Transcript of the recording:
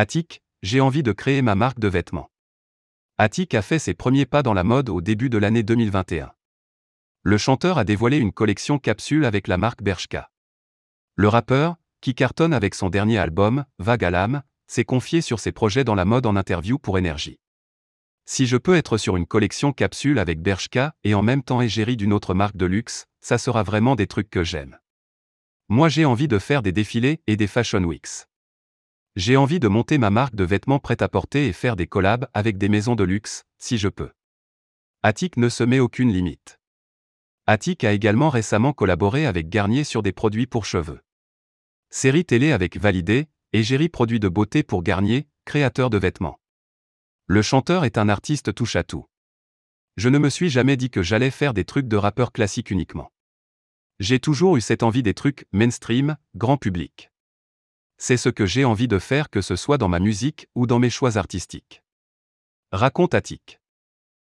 Attic, j'ai envie de créer ma marque de vêtements. Attic a fait ses premiers pas dans la mode au début de l'année 2021. Le chanteur a dévoilé une collection capsule avec la marque Bershka. Le rappeur, qui cartonne avec son dernier album, Vague à l'âme, s'est confié sur ses projets dans la mode en interview pour Énergie. Si je peux être sur une collection capsule avec Bershka et en même temps égérie d'une autre marque de luxe, ça sera vraiment des trucs que j'aime. Moi j'ai envie de faire des défilés et des fashion weeks. J'ai envie de monter ma marque de vêtements prêt-à-porter et faire des collabs avec des maisons de luxe, si je peux. Attic ne se met aucune limite. Attic a également récemment collaboré avec Garnier sur des produits pour cheveux. Série télé avec Validé, égérie produits de beauté pour Garnier, créateur de vêtements. Le chanteur est un artiste touche-à-tout. Je ne me suis jamais dit que j'allais faire des trucs de rappeur classique uniquement. J'ai toujours eu cette envie des trucs mainstream, grand public. C'est ce que j'ai envie de faire que ce soit dans ma musique ou dans mes choix artistiques. Raconte Attic.